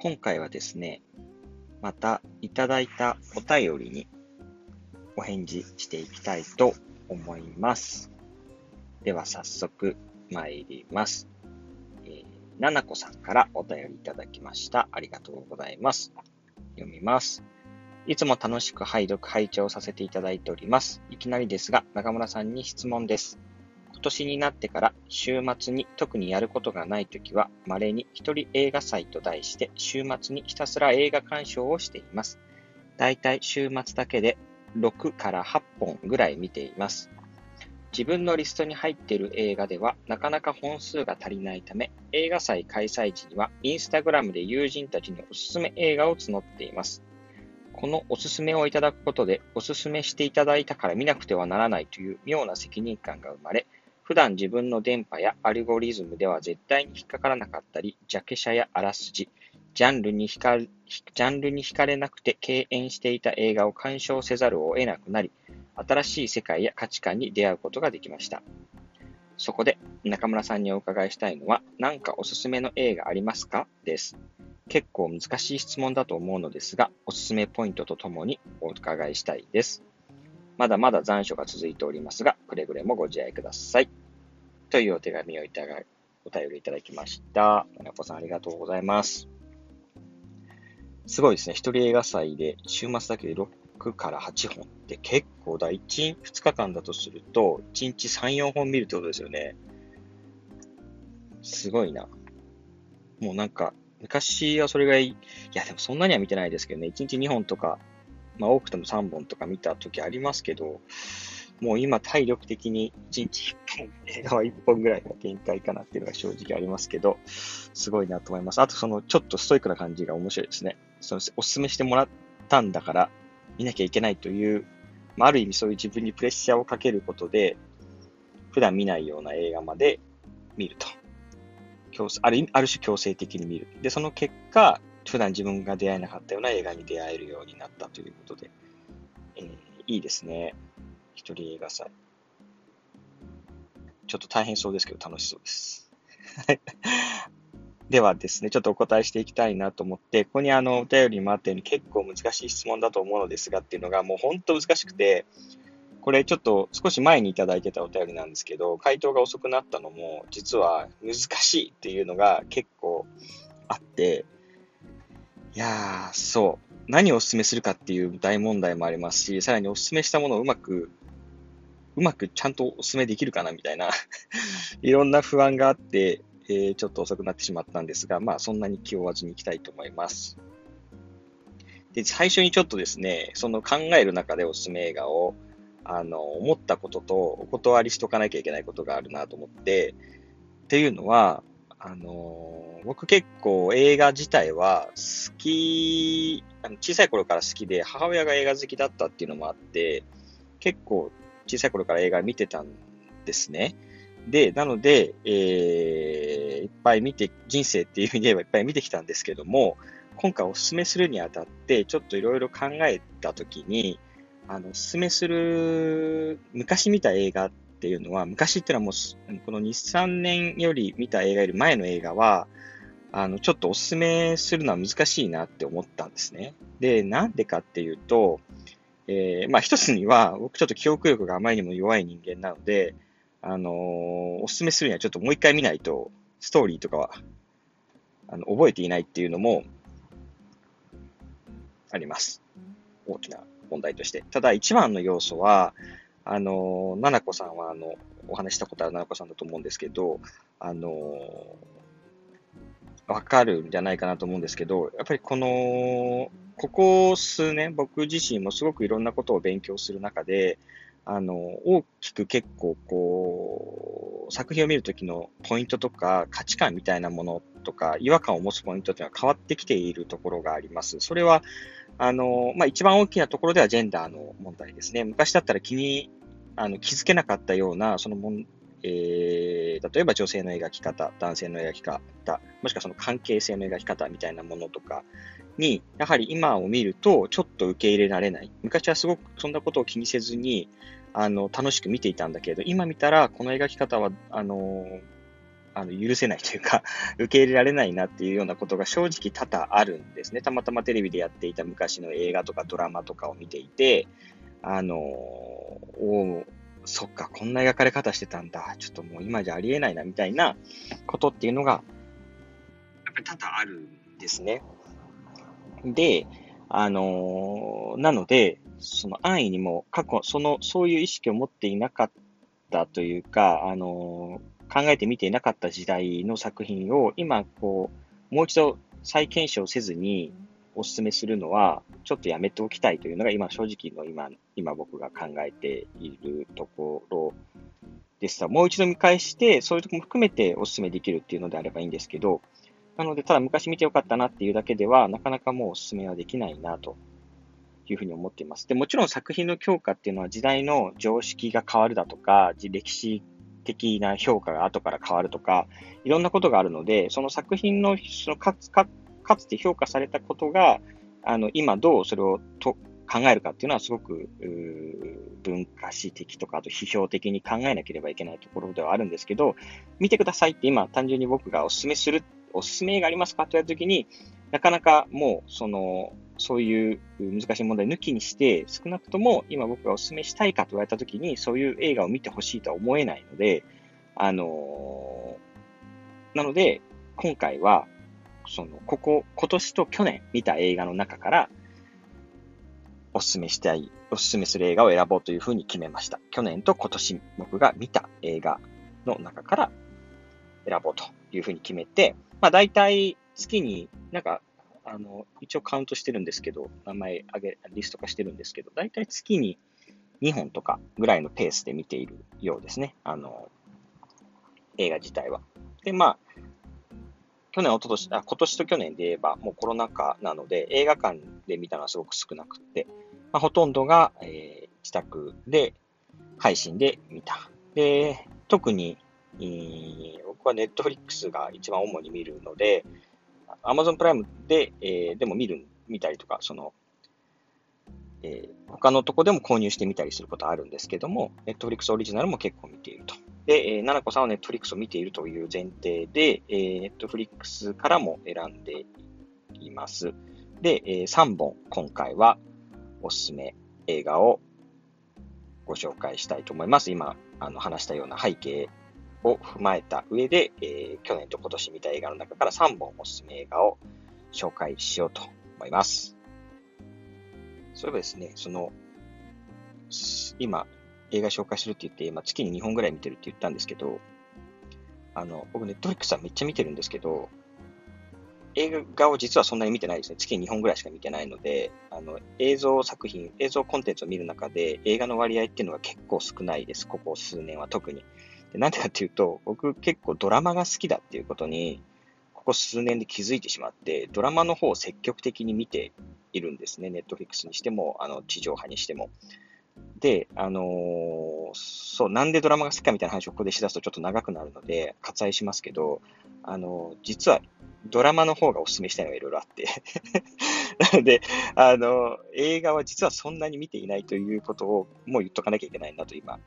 今回はですね、またいただいたお便りにお返事していきたいと思います。では早速参ります。えー、ななこさんからお便りいただきました。ありがとうございます。読みます。いつも楽しく拝読、拝聴させていただいております。いきなりですが、中村さんに質問です。今年になってから週末に特にやることがないときは、稀に一人映画祭と題して週末にひたすら映画鑑賞をしています。だいたい週末だけで6から8本ぐらい見ています。自分のリストに入っている映画ではなかなか本数が足りないため、映画祭開催時にはインスタグラムで友人たちにおすすめ映画を募っています。このおすすめをいただくことで、おすすめしていただいたから見なくてはならないという妙な責任感が生まれ、普段自分の電波やアルゴリズムでは絶対に引っかからなかったり、ジャケ写やあらすじ、ジャンルに惹かジャンルに惹かれなくて敬遠していた映画を鑑賞せざるを得なくなり、新しい世界や価値観に出会うことができました。そこで中村さんにお伺いしたいのは、何かおすすめの映画ありますか？です。結構難しい質問だと思うのですが、おすすめポイントとともにお伺いしたいです。まだまだ残暑が続いておりますが、くれぐれもご自愛ください。というお手紙をいただお便りいただきました。ななこさんありがとうございます。すごいですね。一人映画祭で週末だけで6から8本って結構だ。1、2日間だとすると、1日3、4本見るってことですよね。すごいな。もうなんか、昔はそれがいい。いや、でもそんなには見てないですけどね。1日2本とか、まあ多くても3本とか見た時ありますけど、もう今体力的に1日1本、映画は1本ぐらいが限界かなっていうのが正直ありますけど、すごいなと思います。あとそのちょっとストイックな感じが面白いですね。そのお勧めしてもらったんだから見なきゃいけないという、まあ、ある意味そういう自分にプレッシャーをかけることで、普段見ないような映画まで見ると。強あるある種強制的に見る。で、その結果、普段自分が出会えなかったような映画に出会えるようになったということで、えー、いいですね。一人映画祭。ちょっと大変そうですけど楽しそうです。ではですね、ちょっとお答えしていきたいなと思って、ここにあの、お便りにもあったように結構難しい質問だと思うのですがっていうのがもう本当難しくて、これちょっと少し前にいただいてたお便りなんですけど、回答が遅くなったのも、実は難しいっていうのが結構あって、いやー、そう。何をお勧めするかっていう大問題もありますし、さらにお勧めしたものをうまく、うまくちゃんとお勧めできるかなみたいな いろんな不安があって、えー、ちょっと遅くなってしまったんですが、まあそんなに気負わずにいきたいと思います。で、最初にちょっとですね、その考える中でおすすめ映画をあの、思ったこととお断りしとかなきゃいけないことがあるなと思って、っていうのは、あの、僕結構映画自体は好き、あの小さい頃から好きで、母親が映画好きだったっていうのもあって、結構小さい頃から映画見てたんですね。で、なので、えー、いっぱい見て、人生っていう意味で言えばいっぱい見てきたんですけども、今回お勧めするにあたって、ちょっといろいろ考えたときに、あの、おすすめする、昔見た映画っていうのは、昔っていうのはもう、この2、3年より見た映画より前の映画は、あの、ちょっとおすすめするのは難しいなって思ったんですね。で、なんでかっていうと、えー、まあ一つには、僕ちょっと記憶力があまりにも弱い人間なので、あのー、おすすめするにはちょっともう一回見ないと、ストーリーとかは、あの、覚えていないっていうのも、あります。大きな問題として。ただ一番の要素は、あの、ななこさんは、あの、お話したことあるななこさんだと思うんですけど、あの、わかるんじゃないかなと思うんですけど、やっぱりこの、ここ数年、僕自身もすごくいろんなことを勉強する中で、あの、大きく結構こう、作品を見るときのポイントとか価値観みたいなものとか、違和感を持つポイントっていうのは変わってきているところがあります。それは、あの、まあ、一番大きなところではジェンダーの問題ですね。昔だったら気に、あの、気づけなかったような、そのもん、えー、例えば女性の描き方、男性の描き方、もしくはその関係性の描き方みたいなものとかに、やはり今を見るとちょっと受け入れられない。昔はすごくそんなことを気にせずに、あの、楽しく見ていたんだけれど、今見たらこの描き方は、あの、あの許せないというか、受け入れられないなっていうようなことが正直多々あるんですね。たまたまテレビでやっていた昔の映画とかドラマとかを見ていて、あのおそっか、こんな描かれ方してたんだ。ちょっともう今じゃありえないな、みたいなことっていうのが、やっぱり多々あるんですね。で、あのー、なので、その安易にも過去、その、そういう意識を持っていなかったというか、あのー、考えてみていなかった時代の作品を今、こう、もう一度再検証せずにお勧めするのは、ちょっとやめておきたいというのが今、正直の今、今僕が考えているところです。もう一度見返して、そういうとこも含めてお勧めできるっていうのであればいいんですけど、なので、ただ昔見てよかったなっていうだけでは、なかなかもうお勧めはできないなというふうに思っています。で、もちろん作品の強化っていうのは時代の常識が変わるだとか、歴史的な評価が後から変わるとか、いろんなことがあるので、その作品のそのかつかかつて評価されたことが、あの今どうそれをと考えるかっていうのはすごく文化史的とか、あと批評的に考えなければいけないところではあるんですけど、見てくださいって今単純に僕がお勧めするおすすめ映画ありますか？と言われたときに、なかなかもう、その、そういう難しい問題抜きにして、少なくとも今僕がお勧めしたいかと言われたときに、そういう映画を見てほしいとは思えないので、あのー、なので、今回は、その、ここ、今年と去年見た映画の中から、お勧めしたい、お勧めする映画を選ぼうというふうに決めました。去年と今年僕が見た映画の中から選ぼうというふうに決めて、まあ大体月になんか、あの、一応カウントしてるんですけど、名前あげ、リスト化してるんですけど、大体月に2本とかぐらいのペースで見ているようですね。あの、映画自体は。で、まあ、去年、一昨年、あ、今年と去年で言えば、もうコロナ禍なので、映画館で見たのはすごく少なくって、まあ、ほとんどが、えー、自宅で、配信で見た。で、特に、えー、僕はネットフリックスが一番主に見るので、アマゾンプライムで、えー、でも見る、見たりとか、その、えー、他のとこでも購入してみたりすることあるんですけども、ネットフリックスオリジナルも結構見ていると。で、えー、ななこさんはネットフリックスを見ているという前提で、えー、ネットフリックスからも選んでいます。で、えー、3本今回はおすすめ映画をご紹介したいと思います。今、あの話したような背景を踏まえた上で、えー、去年と今年見た映画の中から3本おすすめ映画を紹介しようと思います。そういえばですね、その、今、映画紹介するって言って、今月に2本ぐらい見てるって言ったんですけど、あの、僕ネットフリックスはめっちゃ見てるんですけど、映画を実はそんなに見てないですね。月に2本ぐらいしか見てないので、あの、映像作品、映像コンテンツを見る中で映画の割合っていうのが結構少ないです。ここ数年は特に。でなんでかっていうと、僕結構ドラマが好きだっていうことに、ここ数年で気づいてしまって、ドラマの方を積極的に見ているんですね。ネットフリックスにしても、あの、地上波にしても。で、あのー、そう、なんでドラマが好きかみたいな話をここでしだすとちょっと長くなるので、割愛しますけど、あのー、実はドラマの方がお勧めしたいのがいろいろあって なので、あの、映画は実はそんなに見ていないということをもう言っとかなきゃいけないなと今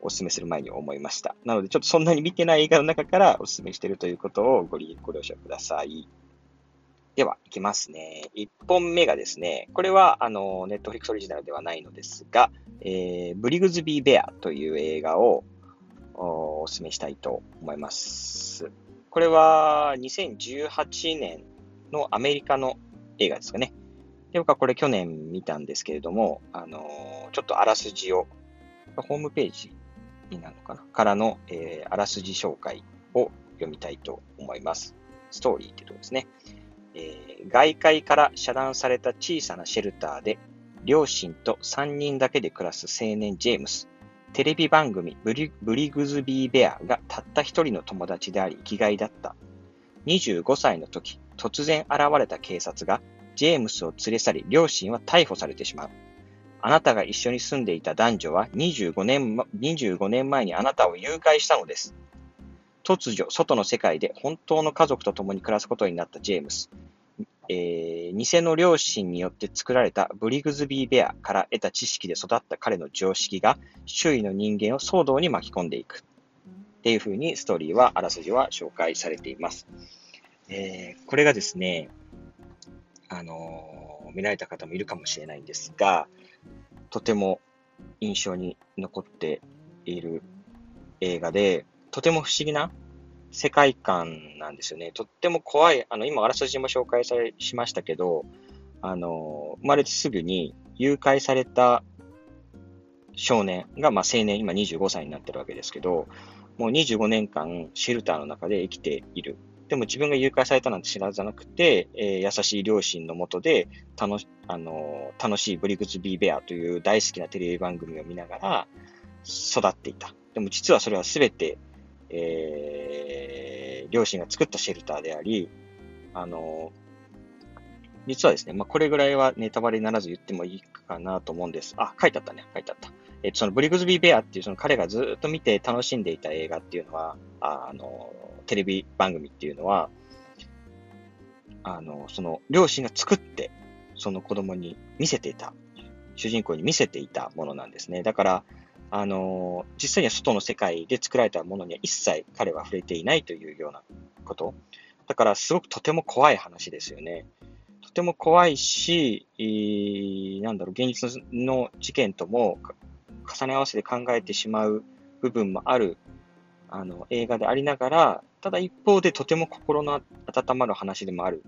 お勧めする前に思いました。なので、ちょっとそんなに見てない映画の中からお勧めしているということをごご了承ください。では、いきますね。1本目がですね、これは、あの、ネットフリックスオリジナルではないのですが、えー、ブリグズビー・ベアという映画をお勧めしたいと思います。これは2018年のアメリカの映画ですかね。で、僕はこれ去年見たんですけれども、あのちょっとあらすじを、ホームページになるのかな？からの、えー、あらすじ紹介を読みたいと思います。ストーリーってとこですね。えー、外界から遮断された小さなシェルターで、両親と3人だけで暮らす青年ジェームス。テレビ番組ブリブリグズビー・ベアがたった一人の友達であり生きがいだった。25歳の時、突然現れた警察がジェームスを連れ去り、両親は逮捕されてしまう。あなたが一緒に住んでいた男女は25年 ,25 年前にあなたを誘拐したのです。突如、外の世界で本当の家族と共に暮らすことになったジェームス。えー、偽の両親によって作られたブリグズビーベアから得た知識で育った彼の常識が周囲の人間を騒動に巻き込んでいく。っていうふうにストーリーは、あらすじは紹介されています。えー、これがですね、あの、見られた方もいるかもしれないんですが、とても印象に残っている映画で、とても不思議な世界観なんですよね。とっても怖い、あの、今、あらすじも紹介され、しましたけど、あの、生まれてすぐに誘拐された少年が、まあ、青年、今25歳になってるわけですけど、もう25年間シェルターの中で生きている。でも自分が誘拐されたなんて知らずなくて、えー、優しい両親のもとで楽し、あの、楽しいブリグズビーベアという大好きなテレビ番組を見ながら育っていた。でも実はそれは全て、えー、両親が作ったシェルターであり、あの実はですね、まあ、これぐらいはネタバレにならず言ってもいいかなと思うんです。あ、書いてあったね。書いてあった。えっと、そのブリグズビーベアっていうその彼がずっと見て楽しんでいた映画っていうのは、あの、テレビ番組っていうのは、あの、その両親が作って、その子供に見せていた、主人公に見せていたものなんですね。だから、あの、実際には外の世界で作られたものには一切彼は触れていないというようなこと。だから、すごくとても怖い話ですよね。とても怖いし、なんだろう、現実の事件とも重ね合わせて考えてしまう部分もあるあの映画でありながら、ただ一方でとても心の温まる話でもある。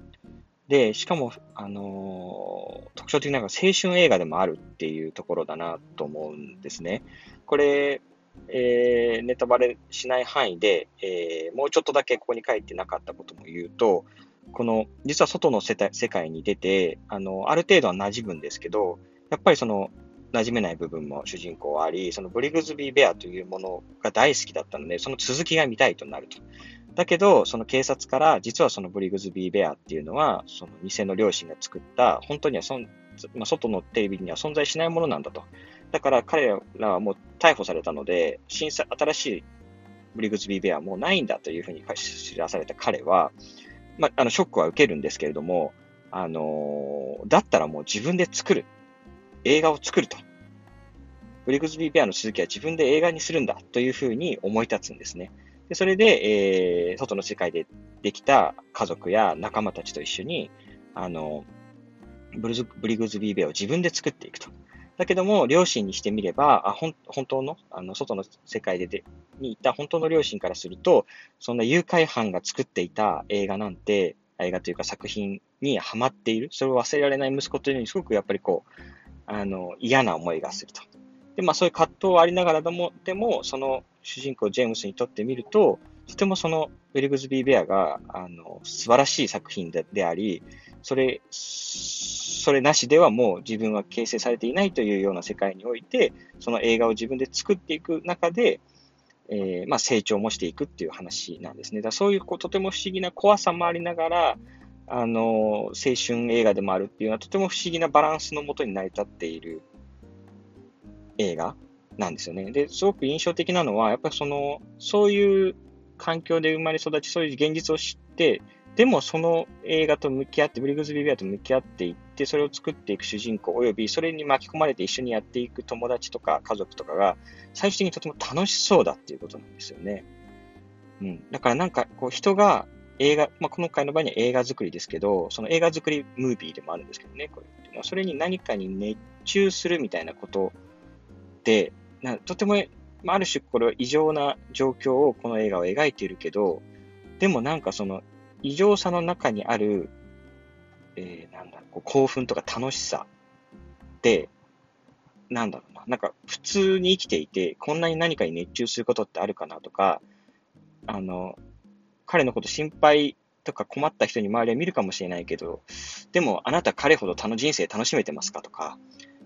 で、しかも、あのー、特徴的なのが青春映画でもあるっていうところだなと思うんですね。これ、えー、ネタバレしない範囲で、えー、もうちょっとだけここに書いてなかったことも言うと、この、実は外の世界に出て、あの、ある程度は馴染むんですけど、やっぱりその、馴染めない部分も主人公はあり、そのブリグズビーベアというものが大好きだったので、その続きが見たいとなると。だけど、その警察から、実はそのブリグズビーベアっていうのは、その偽の両親が作った、本当にはそん、まあ、外のテレビには存在しないものなんだと。だから彼らはもう逮捕されたので、新新しいブリグズビーベアはもうないんだというふうに知らされた彼は、まあ、あの、ショックは受けるんですけれども、あの、だったらもう自分で作る。映画を作ると。ブリグズビー・ベアの続きは自分で映画にするんだというふうに思い立つんですね。でそれで、えー、外の世界でできた家族や仲間たちと一緒に、あの、ブルズブリグズビーベアを自分で作っていくと。だけども、両親にしてみれば、あ本当の、あの、外の世界ででにいた本当の両親からすると、そんな誘拐犯が作っていた映画なんて、映画というか作品にハマっている。それを忘れられない息子というのにすごくやっぱりこう、あの、嫌な思いがすると。で、まあそういう葛藤はありながらでも、でも、その主人公ジェームスにとってみると、とてもそのウェリグズビー・ベアが、あの、素晴らしい作品でであり、それ、それなしではもう自分は形成されていないというような世界において、その映画を自分で作っていく中で、えー、まあ成長もしていくっていう話なんですね。だそういうこうとても不思議な怖さもありながら、あの、青春映画でもあるっていうのはとても不思議なバランスのもとに成り立っている映画なんですよね。で、すごく印象的なのは、やっぱりその、そういう環境で生まれ育ち、そういう現実を知って、でもその映画と向き合って、ブリグズビー・ベアと向き合っていって、それを作っていく主人公、およびそれに巻き込まれて一緒にやっていく友達とか家族とかが、最終的にとても楽しそうだっていうことなんですよね。うん。だからなんか、こう人が映画、まあ、今回の場合には映画作りですけど、その映画作りムービーでもあるんですけどね、これ。っていうのは、それに何かに熱中するみたいなことで、なとても、まあある種これは異常な状況をこの映画は描いているけど、でもなんかその異常さの中にある、えー、なんだろうこう興奮とか楽しさで、なんだろうな、なんか普通に生きていて、こんなに何かに熱中することってあるかなとか、あの、彼のこと心配とか困った人に周りは見るかもしれないけど、でもあなた彼ほど他の人生楽しめてますかとか、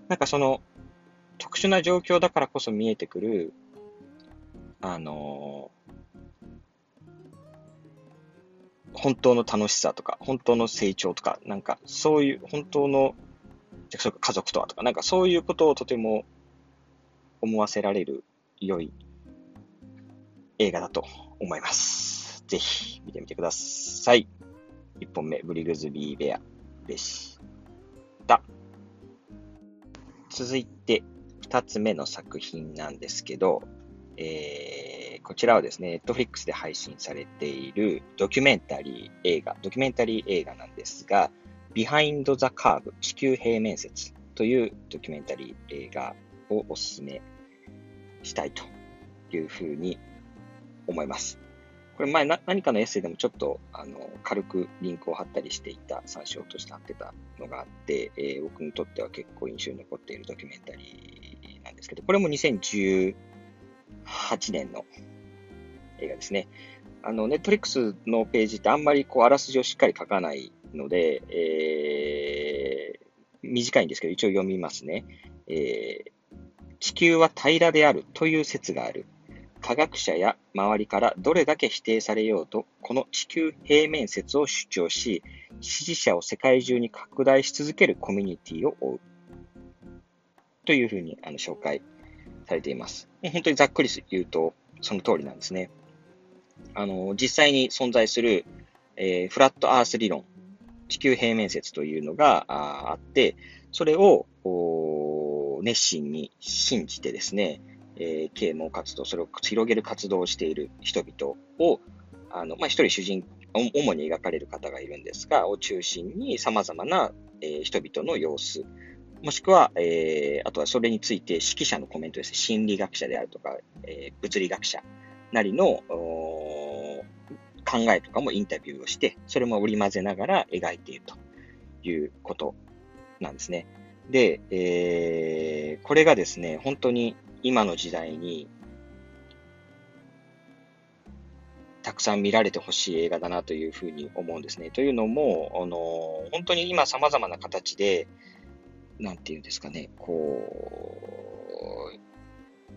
なんかその特殊な状況だからこそ見えてくる、あの本当の楽しさとか、本当の成長とか、なんかそういう本当の、家族とはとか、なんかそういうことをとても思わせられる良い映画だと思います。ぜひ見てみてください。1本目、ブリグズビーベアでした。続いて、2つ目の作品なんですけど、えー、こちらはですね、Netflix で配信されているドキュメンタリー映画、ドキュメンタリー映画なんですが、Behind the Curve 地球平面説というドキュメンタリー映画をお勧めしたいというふうに思います。これ前な何かのエッセイでもちょっとあの軽くリンクを貼ったりしていた、参照として貼ってたのがあって、えー、僕にとっては結構印象に残っているドキュメンタリーなんですけど、これも2018年の映画ですね。あの、ネットリックスのページってあんまりこう、あらすじをしっかり書かないので、えー、短いんですけど、一応読みますね。えー、地球は平らであるという説がある。科学者や周りからどれだけ否定されようと、この地球平面説を主張し、支持者を世界中に拡大し続けるコミュニティを追う。というふうにあの紹介されています。本当にざっくり言うと、その通りなんですね。あの、実際に存在する、えー、フラットアース理論、地球平面説というのがあって、それを熱心に信じてですね、えー、啓蒙活動、それを広げる活動をしている人々を、あの、まあ、一人主人、主に描かれる方がいるんですが、を中心に様々な、えー、人々の様子、もしくは、えー、あとはそれについて指揮者のコメントです、心理学者であるとか、えー、物理学者なりの考えとかもインタビューをして、それも織り交ぜながら描いているということなんですね。で、えー、これがですね、本当に今の時代にたくさん見られてほしい映画だなというふうに思うんですね。というのも、あの本当に今様々な形で、なんていうんですかね、こ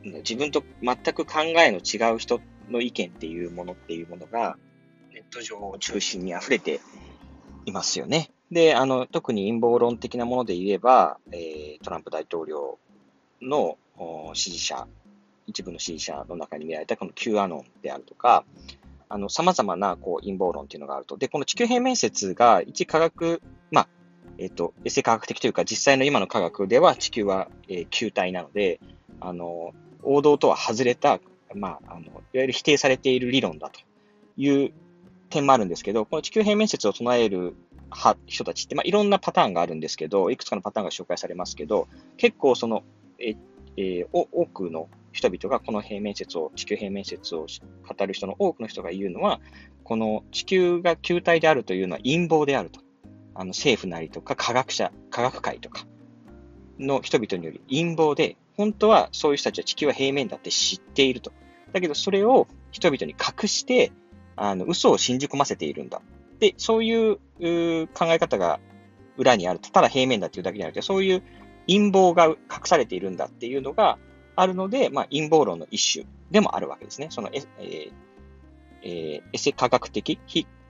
う、自分と全く考えの違う人の意見っていうものっていうものが、ネット上を中心に溢れていますよね。で、あの、特に陰謀論的なもので言えば、えー、トランプ大統領の支持者、一部の支持者の中に見られたこの Q アノンであるとか、あの、様々なこう陰謀論っていうのがあると。で、この地球平面説が一科学、まあ、えっ、と、エセ科学的というか、実際の今の科学では地球は、えー、球体なので、あの、王道とは外れた、まあ、あの、いわゆる否定されている理論だという点もあるんですけど、この地球平面説を唱える人たちって、まあ、いろんなパターンがあるんですけど、いくつかのパターンが紹介されますけど、結構その、ええー、多くの人々がこの平面説を、地球平面説を語る人の多くの人が言うのは、この地球が球体であるというのは陰謀であると。あの政府なりとか科学者、科学界とかの人々により陰謀で、本当はそういう人たちは地球は平面だって知っていると。だけどそれを人々に隠して、あの、嘘を信じ込ませているんだ。で、そういう考え方が裏にあると、ただ平面だっていうだけじゃなくて、そういう陰謀が隠されているんだっていうのがあるので、まあ、陰謀論の一種でもあるわけですね。その、えーえー、エセ科学的、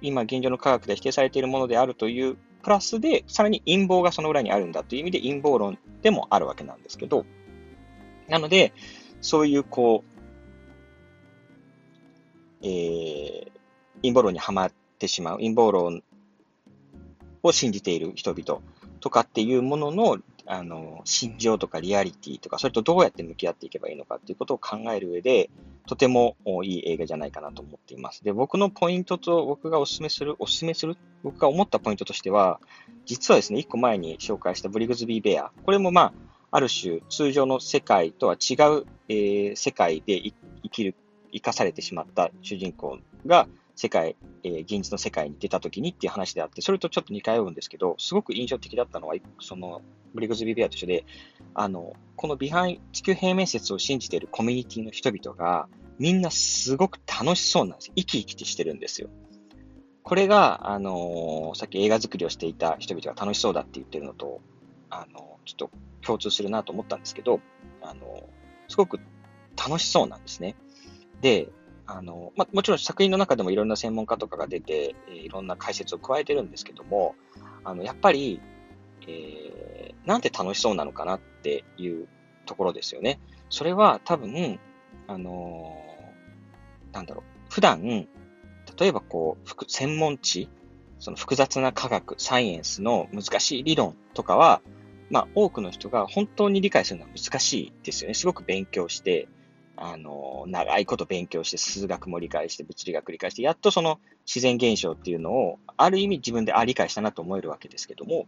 今現状の科学で否定されているものであるというプラスで、さらに陰謀がその裏にあるんだという意味で陰謀論でもあるわけなんですけど、なので、そういうこう、えー、陰謀論にはまってしまう、陰謀論を信じている人々とかっていうものの、あの、心情とかリアリティとか、それとどうやって向き合っていけばいいのかっていうことを考える上で、とてもいい映画じゃないかなと思っています。で、僕のポイントと、僕がお勧めする、お勧めする、僕が思ったポイントとしては、実はですね、一個前に紹介したブリグズビー・ベア、これもまあ、ある種、通常の世界とは違う、えー、世界で生きる、生かされてしまった主人公が、世界、えー、現実の世界に出た時にっていう話であって、それとちょっと似通うんですけど、すごく印象的だったのは、その、ブリグズビビアと一緒で、あの、このビハイ、地球平面説を信じているコミュニティの人々が、みんなすごく楽しそうなんです。生き生きしてるんですよ。これが、あのー、さっき映画作りをしていた人々が楽しそうだって言ってるのと、あのー、ちょっと共通するなと思ったんですけど、あのー、すごく楽しそうなんですね。で、あの、まもちろん作品の中でもいろんな専門家とかが出て、いろんな解説を加えてるんですけども、あの、やっぱり、えー、なんて楽しそうなのかなっていうところですよね。それは多分、あのー、なんだろう、普段、例えばこう、専門知、その複雑な科学、サイエンスの難しい理論とかは、まあ、多くの人が本当に理解するのは難しいですよね。すごく勉強して、あの、長いこと勉強して、数学も理解して、物理学理解して、やっとその自然現象っていうのを、ある意味自分で、あ、理解したなと思えるわけですけども、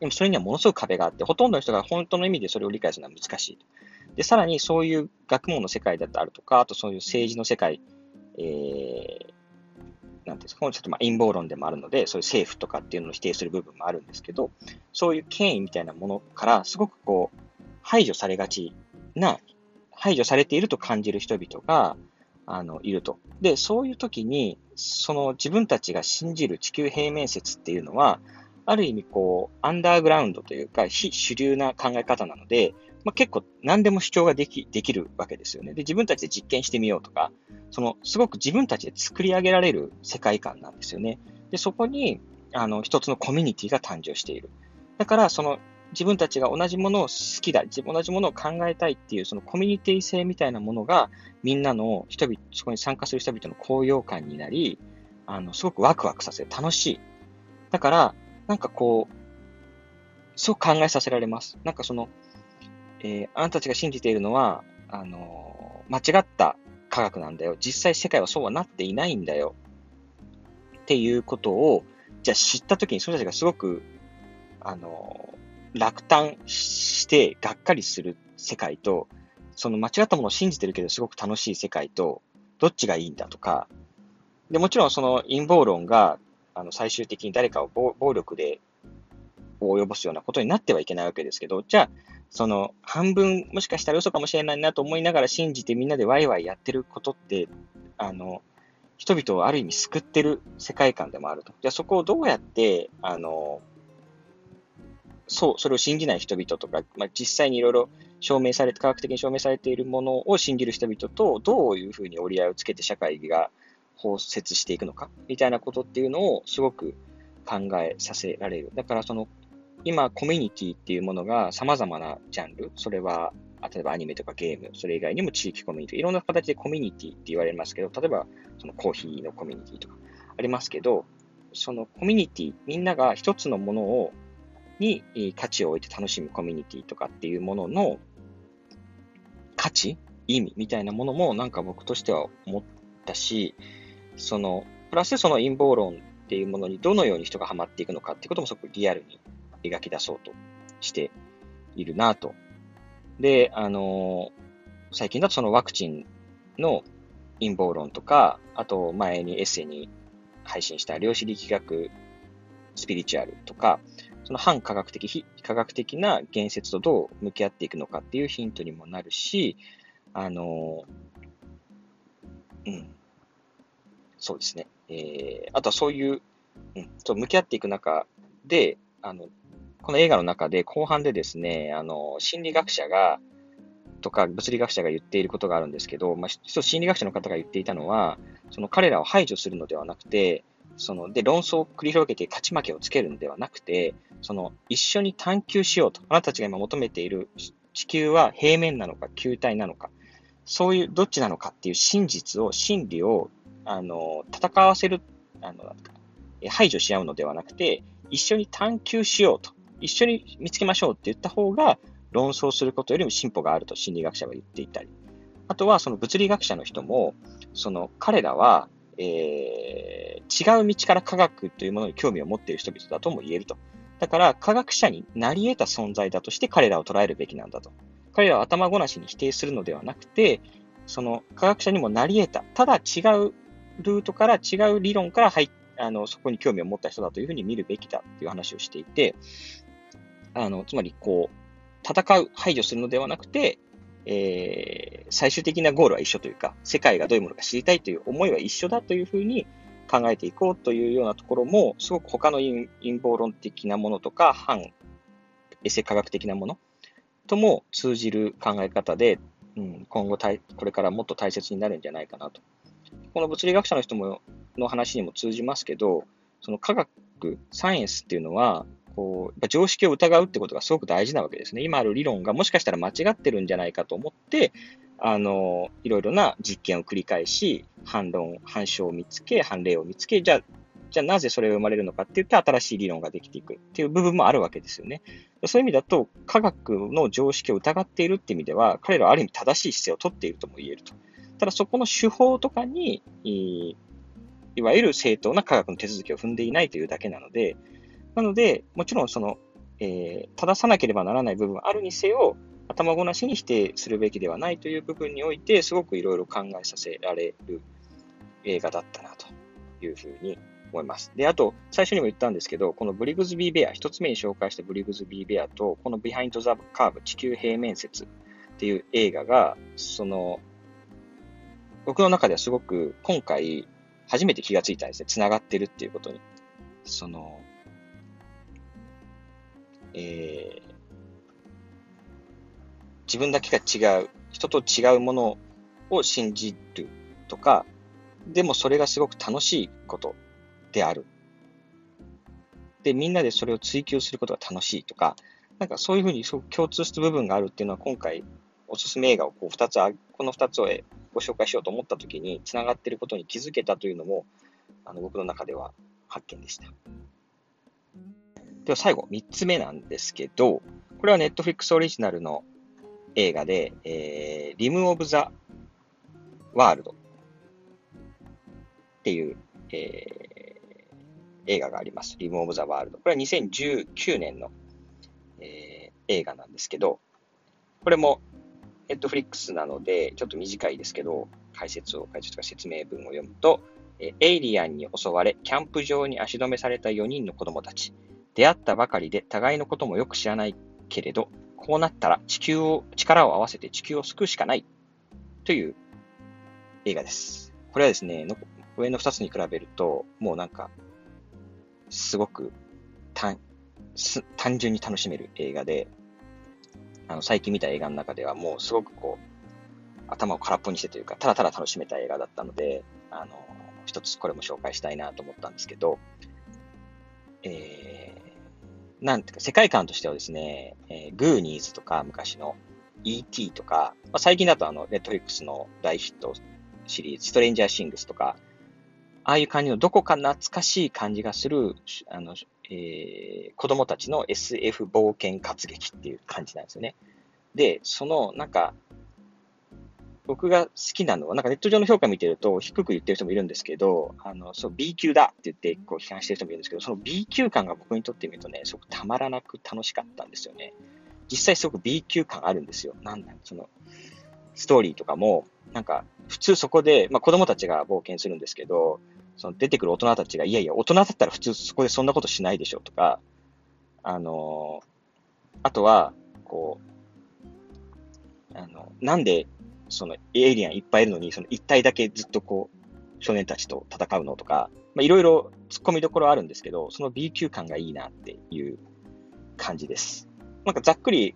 でもそれにはものすごく壁があって、ほとんどの人が本当の意味でそれを理解するのは難しい。で、さらにそういう学問の世界だったりとか、あとそういう政治の世界、えー、なんですか、ちょっとま陰謀論でもあるので、そういう政府とかっていうのを否定する部分もあるんですけど、そういう権威みたいなものから、すごくこう、排除されがちな排除されていると感じる人々が、あの、いると。で、そういう時に、その自分たちが信じる地球平面説っていうのは、ある意味こう、アンダーグラウンドというか、非主流な考え方なので、まあ、結構何でも主張ができ、できるわけですよね。で、自分たちで実験してみようとか、その、すごく自分たちで作り上げられる世界観なんですよね。で、そこに、あの、一つのコミュニティが誕生している。だから、その、自分たちが同じものを好きだ、自分同じものを考えたいっていう、そのコミュニティ性みたいなものが、みんなの人々、そこに参加する人々の高揚感になり、あの、すごくワクワクさせる。楽しい。だから、なんかこう、すごく考えさせられます。なんかその、えー、あなたたちが信じているのは、あのー、間違った科学なんだよ。実際世界はそうはなっていないんだよ。っていうことを、じゃあ知ったときにその人たちがすごく、あのー落胆してがっかりする世界と、その間違ったものを信じてるけどすごく楽しい世界と、どっちがいいんだとか、で、もちろんその陰謀論が、あの、最終的に誰かを暴力で及ぼすようなことになってはいけないわけですけど、じゃあ、その半分もしかしたら嘘かもしれないなと思いながら信じてみんなでワイワイやってることって、あの、人々をある意味救ってる世界観でもあると。じゃあそこをどうやって、あの、そう、それを信じない人々とか、まあ、実際にいろいろ証明されて、科学的に証明されているものを信じる人々と、どういうふうに折り合いをつけて社会が包摂していくのか、みたいなことっていうのをすごく考えさせられる。だからその、今、コミュニティっていうものが様々なジャンル、それは、例えばアニメとかゲーム、それ以外にも地域コミュニティ、いろんな形でコミュニティって言われますけど、例えばそのコーヒーのコミュニティとかありますけど、そのコミュニティ、みんなが一つのものをに価値を置いて楽しむコミュニティとかっていうものの価値意味みたいなものもなんか僕としては思ったし、その、プラスその陰謀論っていうものにどのように人がハマっていくのかっていうこともすごくリアルに描き出そうとしているなと。で、あの最近だとそのワクチンの陰謀論とか、あと前にエッセイに配信した量子力学スピリチュアルとか、その反科学的、非科学的な言説とどう向き合っていくのかっていうヒントにもなるし、あの、うん、そうですね。えー、あとはそういう、うん、と向き合っていく中で、あの、この映画の中で後半でですね、あの、心理学者が、とか物理学者が言っていることがあるんですけど、まあ、心理学者の方が言っていたのは、その彼らを排除するのではなくて、その、で、論争を繰り広げて勝ち負けをつけるのではなくて、その、一緒に探求しようと。あなたたちが今求めている地球は平面なのか球体なのか、そういうどっちなのかっていう真実を、真理を、あの、戦わせる、あの、排除し合うのではなくて、一緒に探求しようと。一緒に見つけましょうって言った方が、論争することよりも進歩があると心理学者は言っていたり。あとは、その物理学者の人も、その彼らは、えー、違う道から科学というものに興味を持っている人々だとも言えると。だから、科学者になり得た存在だとして彼らを捉えるべきなんだと。彼らは頭ごなしに否定するのではなくて、その科学者にもなり得た。ただ違うルートから違う理論から入あの、そこに興味を持った人だというふうに見るべきだっていう話をしていて、あの、つまりこう、戦う、排除するのではなくて、えー、最終的なゴールは一緒というか、世界がどういうものか知りたいという思いは一緒だというふうに考えていこうというようなところも、すごく他の陰謀論的なものとか、反エセ科学的なものとも通じる考え方で、うん、今後これからもっと大切になるんじゃないかなと。この物理学者の人もの話にも通じますけど、その科学、サイエンスっていうのは、こう、やっぱ常識を疑うってことがすごく大事なわけですね。今ある理論がもしかしたら間違ってるんじゃないかと思って、あの、いろいろな実験を繰り返し、反論、反証を見つけ、反例を見つけ、じゃあ、じゃあなぜそれが生まれるのかって言って新しい理論ができていくっていう部分もあるわけですよね。そういう意味だと、科学の常識を疑っているって意味では、彼らはある意味正しい姿勢をとっているとも言えると。ただそこの手法とかに、いわゆる正当な科学の手続きを踏んでいないというだけなので、なので、もちろんその、えー、正さなければならない部分あるにせよ、頭ごなしに否定するべきではないという部分において、すごくいろいろ考えさせられる映画だったなというふうに思います。で、あと、最初にも言ったんですけど、このブリグズビー・ベア、一つ目に紹介したブリグズビー・ベアと、このビハインド・ザ・カーブ、地球平面説っていう映画が、その、僕の中ではすごく今回初めて気がついたんですね。繋がってるっていうことに。その、えー、自分だけが違う、人と違うものを信じるとか、でもそれがすごく楽しいことである。で、みんなでそれを追求することが楽しいとか、なんかそういうふうにすごく共通した部分があるっていうのは今回おすすめ映画をこう2つ、この2つをご紹介しようと思った時に繋がっていることに気づけたというのも、あの僕の中では発見でした。では最後、3つ目なんですけど、これは Netflix オリジナルの映画で、えー、リム・オブ・ザ・ワールドっていう、えー、映画があります。リム・オブ・ザ・ワールド。これは2019年の、えー、映画なんですけど、これもネットフリックスなので、ちょっと短いですけど、解説を、解説とか説明文を読むと、えエイリアンに襲われ、キャンプ場に足止めされた4人の子供たち。出会ったばかりで互いのこともよく知らないけれど、こうなったら地球を、力を合わせて地球を救うしかないという映画です。これはですね、上の2つに比べると、もうなんか、すごく単単純に楽しめる映画で、あの、最近見た映画の中ではもうすごくこう、頭を空っぽにしてというか、ただただ楽しめた映画だったので、あの、一つこれも紹介したいなと思ったんですけど、えー、なんていうか、世界観としてはですね、えー、グーニーズとか昔の E.T. とか、まあ、最近だとあの、ネットフリックスの大ヒットシリーズ、ストレンジャーシングスとか、ああいう感じのどこか懐かしい感じがする、あの、えー、子供たちの SF 冒険活劇っていう感じなんですよね。で、その、なんか、僕が好きなのは、なんかネット上の評価見てると低く言ってる人もいるんですけど、あの、そう、B 級だって言ってこう批判してる人もいるんですけど、その B 級感が僕にとってみるとね、すごくたまらなく楽しかったんですよね。実際すごく B 級感あるんですよ。なんだその、ストーリーとかも、なんか、普通そこで、まあ子供たちが冒険するんですけど、その出てくる大人たちが、いやいや、大人だったら普通そこでそんなことしないでしょとか、あのあとは、こう、あの、なんで、そのエイリアンいっぱいいるのに、その一体だけずっとこう、少年たちと戦うのとか、まあ、いろいろ突っ込みどころあるんですけど、その B 級感がいいなっていう感じです。なんかざっくり、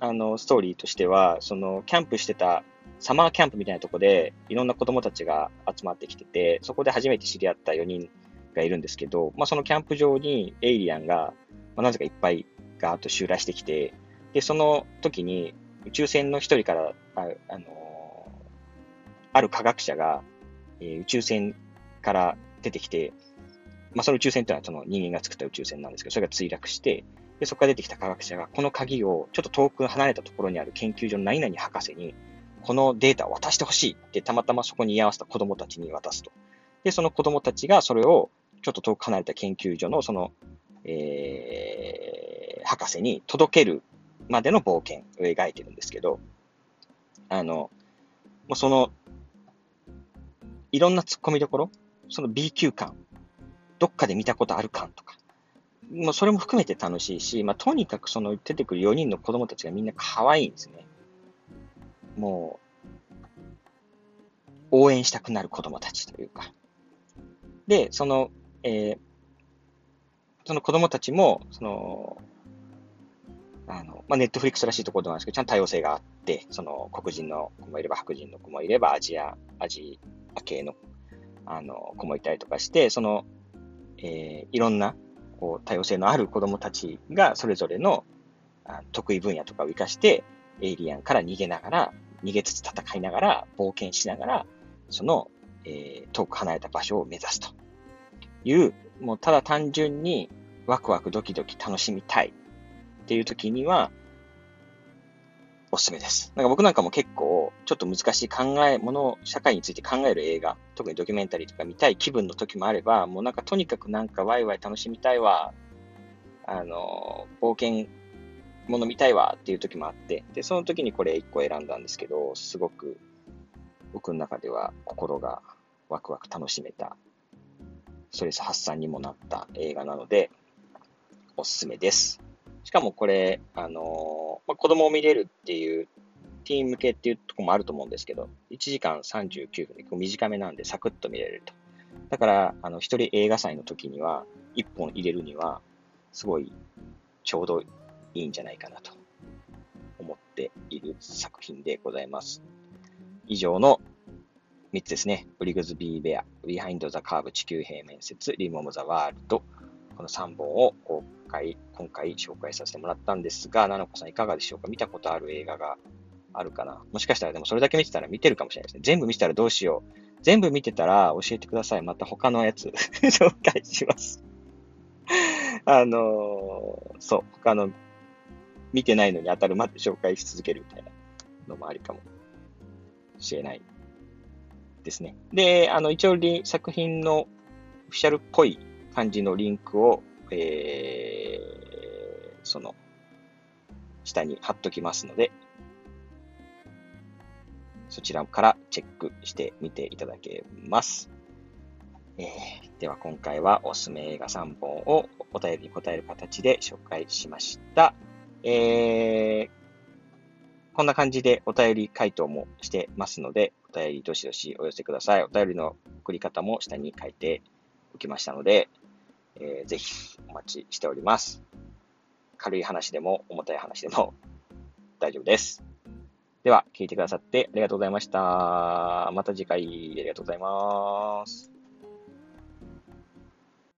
あの、ストーリーとしては、その、キャンプしてたサマーキャンプみたいなとこで、いろんな子供たちが集まってきてて、そこで初めて知り合った4人がいるんですけど、まあ、そのキャンプ場にエイリアンが、まあ、なぜかいっぱいガーッと襲来してきて、で、その時に宇宙船の一人から、あ、あの、ある科学者が、えー、宇宙船から出てきて、まあ、その宇宙船っていうのはその人間が作った宇宙船なんですけど、それが墜落して、で、そこから出てきた科学者が、この鍵をちょっと遠く離れたところにある研究所の何々博士にこのデータを渡してほしいってたまたまそこに居合わせた子供たちに渡すと。で、その子供たちがそれをちょっと遠く離れた研究所のその、えー、博士に届けるまでの冒険を描いてるんですけど、あの、もうその、いろんな突っ込みどころ、その B 級感、どっかで見たことある感とか、もうそれも含めて楽しいし、まあ、とにかくその出てくる4人の子供たちがみんな可愛いんですね。もう、応援したくなる子供たちというか。で、その、えー、その子供たちも、その、あの、まあ、ネットフリックスらしいところなんですけど、ちゃんと多様性があって、その、黒人の子もいれば白人の子もいれば、アジア、アジ系の、あの、子もいたりとかして、その、えー、いろんな、こう、多様性のある子供たちが、それぞれの、得意分野とかを活かして、エイリアンから逃げながら、逃げつつ戦いながら、冒険しながら、その、えー、遠く離れた場所を目指すと。いう、もうただ単純にワクワクドキドキ楽しみたいっていう時には、おすすめです。なんか僕なんかも結構、ちょっと難しい考え、もの、社会について考える映画、特にドキュメンタリーとか見たい気分の時もあれば、もうなんかとにかくなんかワイワイ楽しみたいわ、あの、冒険もの見たいわっていう時もあって、で、その時にこれ1個選んだんですけど、すごく僕の中では心がワクワク楽しめた、ストレス発散にもなった映画なので、おすすめです。しかもこれ、あのまあ、子供を見れるっていう、ティーン向けっていうとこもあると思うんですけど、1時間39分で短めなんでサクッと見れると。だから、あの、一人映画祭の時には、1本入れるには、すごいちょうどいいんじゃないかなと思っている作品でございます。以上の3つですね。ブリグズビーベア、ビハインドザカーブ地球平面説、リムオブザワールド、この3本を公開、今回紹介させてもらったんですが、ななこさんいかがでしょうか？見たことある映画があるかな？もしかしたらでもそれだけ見てたら見てるかもしれないですね。全部見てたらどうしよう。全部見てたら教えてください。また他のやつ 紹介しますあのー、そう、他の見てないのに当たるまで紹介し続けるみたいなのもありかもしれないですね。で、あの、一応作品のオフィシャルっぽい感じのリンクを、えー、その、下に貼っときますので、そちらからチェックしてみていただけます。えー、では今回はおすすめ映画3本をお便りに答える形で紹介しました。えー、こんな感じでお便り回答もしてますので、お便りどしどしお寄せください。お便りの送り方も下に書いておきましたので、えー、ぜひお待ちしております。軽い話でも重たい話でも大丈夫です。では、聞いてくださってありがとうございました。また次回ありがとうございます。